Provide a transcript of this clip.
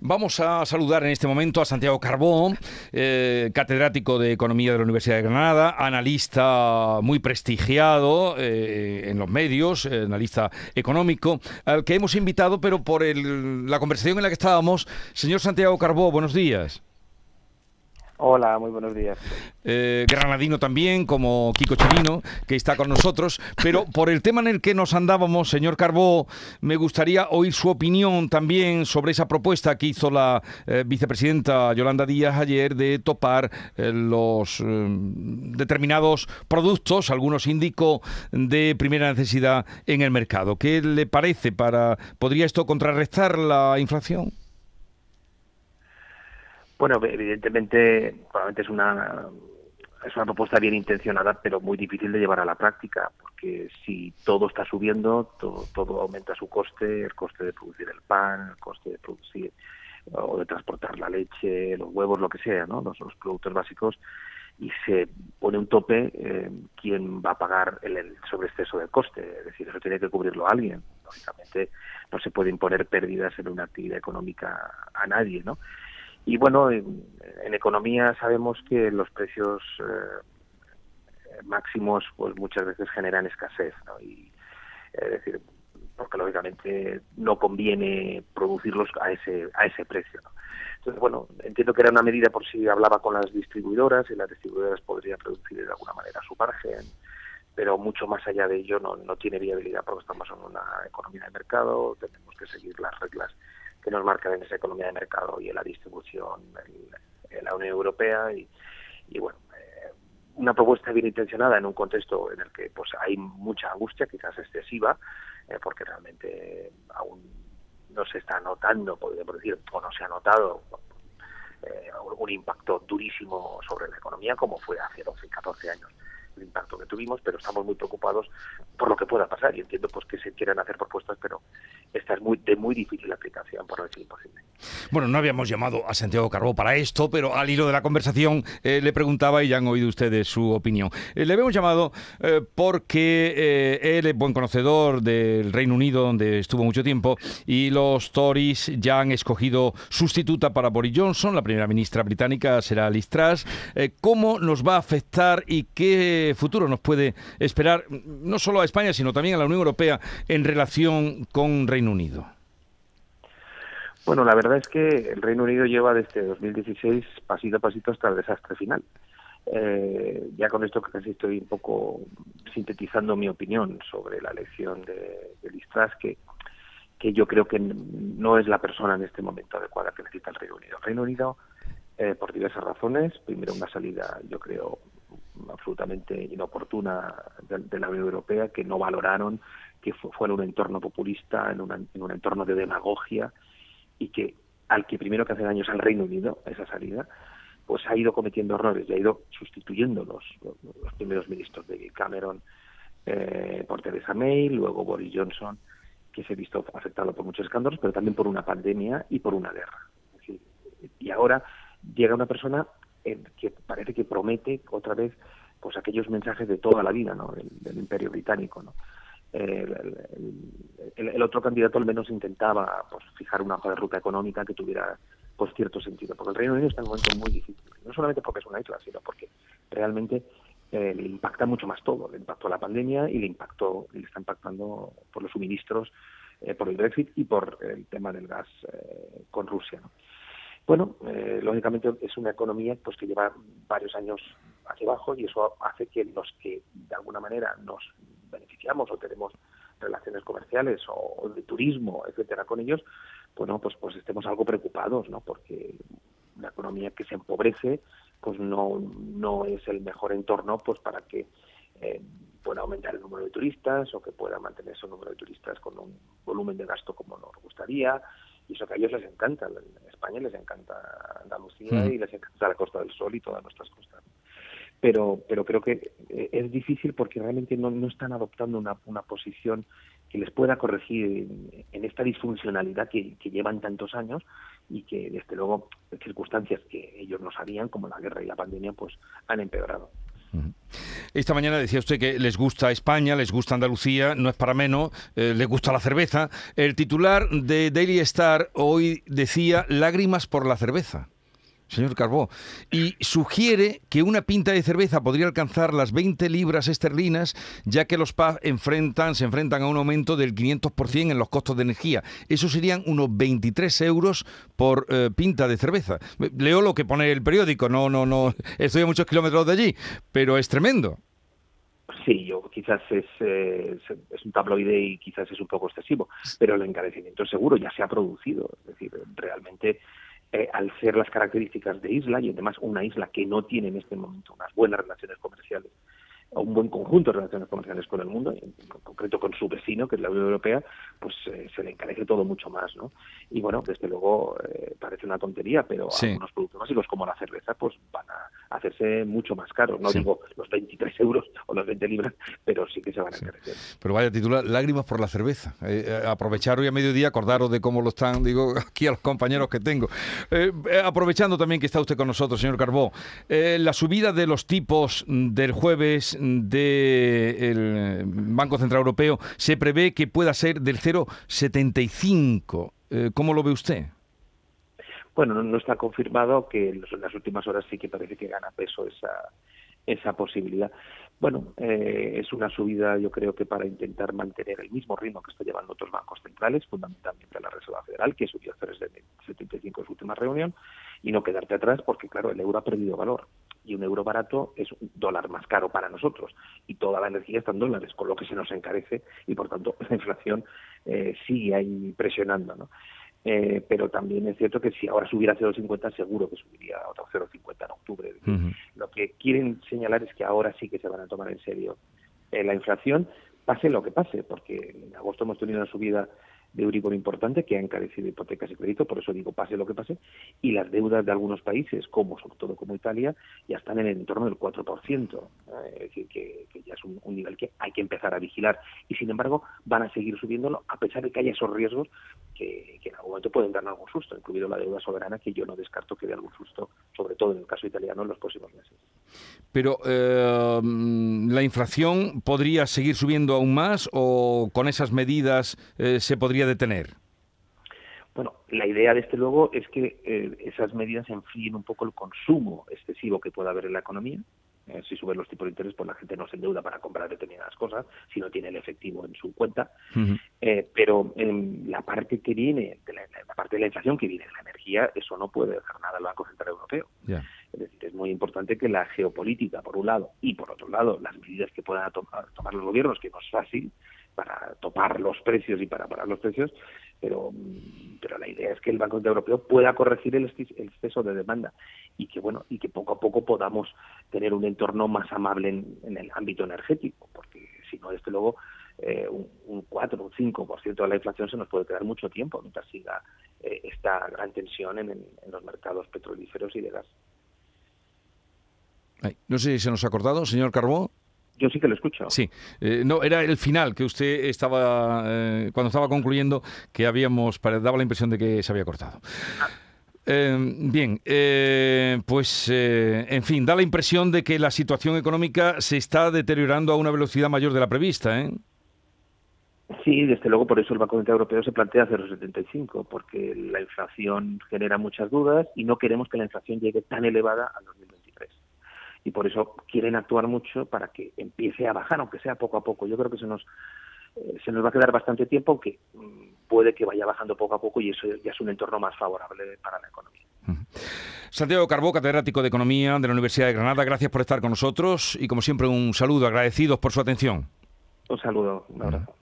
Vamos a saludar en este momento a Santiago Carbón, eh, catedrático de Economía de la Universidad de Granada, analista muy prestigiado eh, en los medios, eh, analista económico, al que hemos invitado, pero por el, la conversación en la que estábamos. Señor Santiago Carbó, buenos días. Hola, muy buenos días. Eh, granadino también, como Kiko Chirino, que está con nosotros. Pero por el tema en el que nos andábamos, señor Carbó, me gustaría oír su opinión también sobre esa propuesta que hizo la eh, vicepresidenta Yolanda Díaz ayer de topar eh, los determinados productos, algunos indicó, de primera necesidad en el mercado. ¿Qué le parece para podría esto contrarrestar la inflación? Bueno, evidentemente, probablemente es una es una propuesta bien intencionada, pero muy difícil de llevar a la práctica, porque si todo está subiendo, todo, todo aumenta su coste, el coste de producir el pan, el coste de producir o de transportar la leche, los huevos, lo que sea, ¿no? los, los productos básicos, y se pone un tope, eh, ¿quién va a pagar el, el sobreexceso del coste? Es decir, eso tiene que cubrirlo alguien. Lógicamente, no se puede imponer pérdidas en una actividad económica a nadie, ¿no? Y bueno, en, economía sabemos que los precios eh, máximos pues muchas veces generan escasez, ¿no? Y, es decir, porque lógicamente no conviene producirlos a ese a ese precio. ¿no? Entonces, bueno, entiendo que era una medida por si hablaba con las distribuidoras y las distribuidoras podrían producir de alguna manera su margen, pero mucho más allá de ello no, no tiene viabilidad porque estamos en una economía de mercado, tenemos que seguir las nos marcan en esa economía de mercado y en la distribución en, la Unión Europea y, bueno eh, una propuesta bien intencionada en un contexto en el que pues hay mucha angustia quizás excesiva eh, porque realmente aún no se está notando podríamos decir o no se ha notado eh, un impacto durísimo sobre la economía como fue hace 12 14 años el impacto que tuvimos, pero estamos muy preocupados por lo que pueda pasar y entiendo pues que se quieran hacer propuestas, pero esta es muy de muy difícil aplicación, por no decir imposible. Bueno, no habíamos llamado a Santiago Carbó para esto, pero al hilo de la conversación eh, le preguntaba y ya han oído ustedes su opinión. Eh, le habíamos llamado eh, porque él es buen conocedor del Reino Unido, donde estuvo mucho tiempo, y los Tories ya han escogido sustituta para Boris Johnson, la primera ministra británica será Liz Truss. ¿Cómo nos va a afectar y qué futuro nos puede esperar, no solo a España, sino también a la Unión Europea en relación con Reino Unido? Bueno, la verdad es que el Reino Unido lleva desde 2016 pasito a pasito hasta el desastre final. Eh, ya con esto casi estoy un poco sintetizando mi opinión sobre la elección de, de Liz que, que yo creo que no es la persona en este momento adecuada que necesita el Reino Unido. El Reino Unido, eh, por diversas razones, primero una salida, yo creo, absolutamente inoportuna de, la Unión Europea, que no valoraron, que fue, en un entorno populista, en, en un entorno de demagogia, y que al que primero que hace daño es al Reino Unido, esa salida, pues ha ido cometiendo errores y ha ido sustituyendo los, primeros ministros de Cameron eh, por Theresa May, luego Boris Johnson, que se ha visto afectado por muchos escándalos, pero también por una pandemia y por una guerra. y ahora llega una persona que parece que promete otra vez pues aquellos mensajes de toda la vida ¿no? del, imperio británico ¿no? El, otro candidato al menos intentaba pues fijar una hoja de ruta económica que tuviera pues cierto sentido porque el Reino Unido está en un momento muy difícil no solamente porque es una isla sino porque realmente eh, le impacta mucho más todo le impactó la pandemia y le impactó le está impactando por los suministros eh, por el Brexit y por el tema del gas eh, con Rusia ¿no? Bueno, lógicamente es una economía pues que lleva varios años hacia abajo y eso hace que los que de alguna manera nos o tenemos relaciones comerciales o, de turismo, etcétera, con ellos, bueno, pues pues estemos algo preocupados, ¿no? Porque una economía que se empobrece, pues no no es el mejor entorno, pues para que eh, pueda aumentar el número de turistas o que pueda mantenerse un número de turistas con un volumen de gasto como nos gustaría y eso que a ellos les encanta, en España les encanta Andalucía mm. y les encanta la Costa del Sol y todas nuestras costas. Pero, pero creo que eh, es difícil porque realmente no, no están adoptando una, una posición que les pueda corregir en, esta disfuncionalidad que, que, llevan tantos años y que, desde luego, circunstancias que ellos no sabían, como la guerra y la pandemia, pues han empeorado. Esta mañana decía usted que les gusta España, les gusta Andalucía, no es para menos, eh, les gusta la cerveza. El titular de Daily Star hoy decía lágrimas por la cerveza señor Carbó, y sugiere que una pinta de cerveza podría alcanzar las 20 libras esterlinas, ya que los pubs enfrentan, se enfrentan a un aumento del 500% en los costos de energía. Eso serían unos 23 euros por eh, pinta de cerveza. Leo lo que pone el periódico, no, no, no, estoy a muchos kilómetros de allí, pero es tremendo. Sí, yo quizás es, eh, es un tabloide y quizás es un poco excesivo, pero el encarecimiento seguro ya se ha producido. Es decir, realmente eh, al ser las características de isla y además una isla que no tiene en este momento unas buenas relaciones comerciales un buen conjunto de relaciones comerciales con el mundo, en concreto con su vecino, que es la Unión Europea, pues eh, se le encarece todo mucho más, ¿no? Y bueno, desde luego eh, parece una tontería, pero algunos productos básicos como la cerveza, pues van a hacerse mucho más caros. No digo los 23 euros o los 20 libras, pero sí que se van a encarecer. Pero vaya titular, lágrimas por la cerveza. Eh, aprovechar hoy a mediodía, acordaros de cómo lo están, digo, aquí a los compañeros que tengo. aprovechando también que está usted con nosotros, señor Carbó, la subida de los tipos del jueves del Banco Central Europeo se prevé que pueda ser del 0,75. Eh, ¿Cómo lo ve usted? Bueno, no, está confirmado que en las últimas horas sí que parece que gana peso esa, esa posibilidad. Bueno, eh, es una subida, yo creo que para intentar mantener el mismo ritmo que está llevando otros bancos centrales, fundamentalmente la Reserva Federal, que subió 0,75 en su última reunión, y no quedarte atrás porque, claro, el euro ha perdido valor y un euro barato es un dólar más caro para nosotros y toda la energía está en dólares, con lo que se nos encarece y por tanto la inflación eh, sigue ahí presionando. ¿no? Eh, pero también es cierto que si ahora subiera a 0,50 seguro que subiría a otro 0,50 en octubre. Lo que quieren señalar es que ahora sí que se van a tomar en serio eh, la inflación, pase lo que pase, porque en agosto hemos tenido una subida de Euribor importante que ha encarecido hipotecas y crédito, por eso digo pase lo que pase, y las deudas de algunos países, como sobre todo como Italia, ya están en el entorno del 4%, es decir, que, ya es un, nivel que hay que empezar a vigilar, y sin embargo van a seguir subiéndolo a pesar de que haya esos riesgos que, en algún momento pueden dar algún susto, incluido la deuda soberana, que yo no descarto que dé algún susto, sobre todo en el caso italiano, en los próximos meses. Pero eh, la inflación podría seguir subiendo aún más o con esas medidas eh, se podría detener? Bueno, la idea, desde luego, es que eh, esas medidas enfríen un poco el consumo excesivo que pueda haber en la economía. Eh, si suben los tipos de interés, pues la gente no se endeuda para comprar determinadas cosas, si no tiene el efectivo en su cuenta. Eh, pero en la parte que viene, de la, parte de la inflación que viene de la energía, eso no puede dejar nada al Banco Central Europeo. Es decir, es muy importante que la geopolítica, por un lado, y por otro lado, las medidas que puedan tomar los gobiernos, que no es fácil, para topar los precios y para parar los precios, pero, pero la idea es que el Banco Central Europeo pueda corregir el, exceso de demanda y que bueno y que poco a poco podamos tener un entorno más amable en, el ámbito energético, porque si no, desde luego, eh, un, 4 o un 5% de la inflación se nos puede quedar mucho tiempo mientras siga eh, esta gran tensión en, en los mercados petrolíferos y de gas. No sé si se nos ha acordado, señor Carbó. Yo sí que lo escucho. Sí, eh, no, era el final que usted estaba, eh, cuando estaba concluyendo, que habíamos, daba la impresión de que se había cortado. Eh, bien, pues en fin, da la impresión de que la situación económica se está deteriorando a una velocidad mayor de la prevista, ¿eh? Sí, desde luego por eso el Banco Central Europeo se plantea 0,75, porque la inflación genera muchas dudas y no queremos que la inflación llegue tan elevada al 2023 y por eso quieren actuar mucho para que empiece a bajar, aunque sea poco a poco. Yo creo que se nos eh, se nos va a quedar bastante tiempo, aunque mm, puede que vaya bajando poco a poco y eso ya es un entorno más favorable para la economía. Santiago Carbó, catedrático de Economía de la Universidad de Granada, gracias por estar con nosotros y como siempre un saludo, agradecidos por su atención. Un saludo, un abrazo.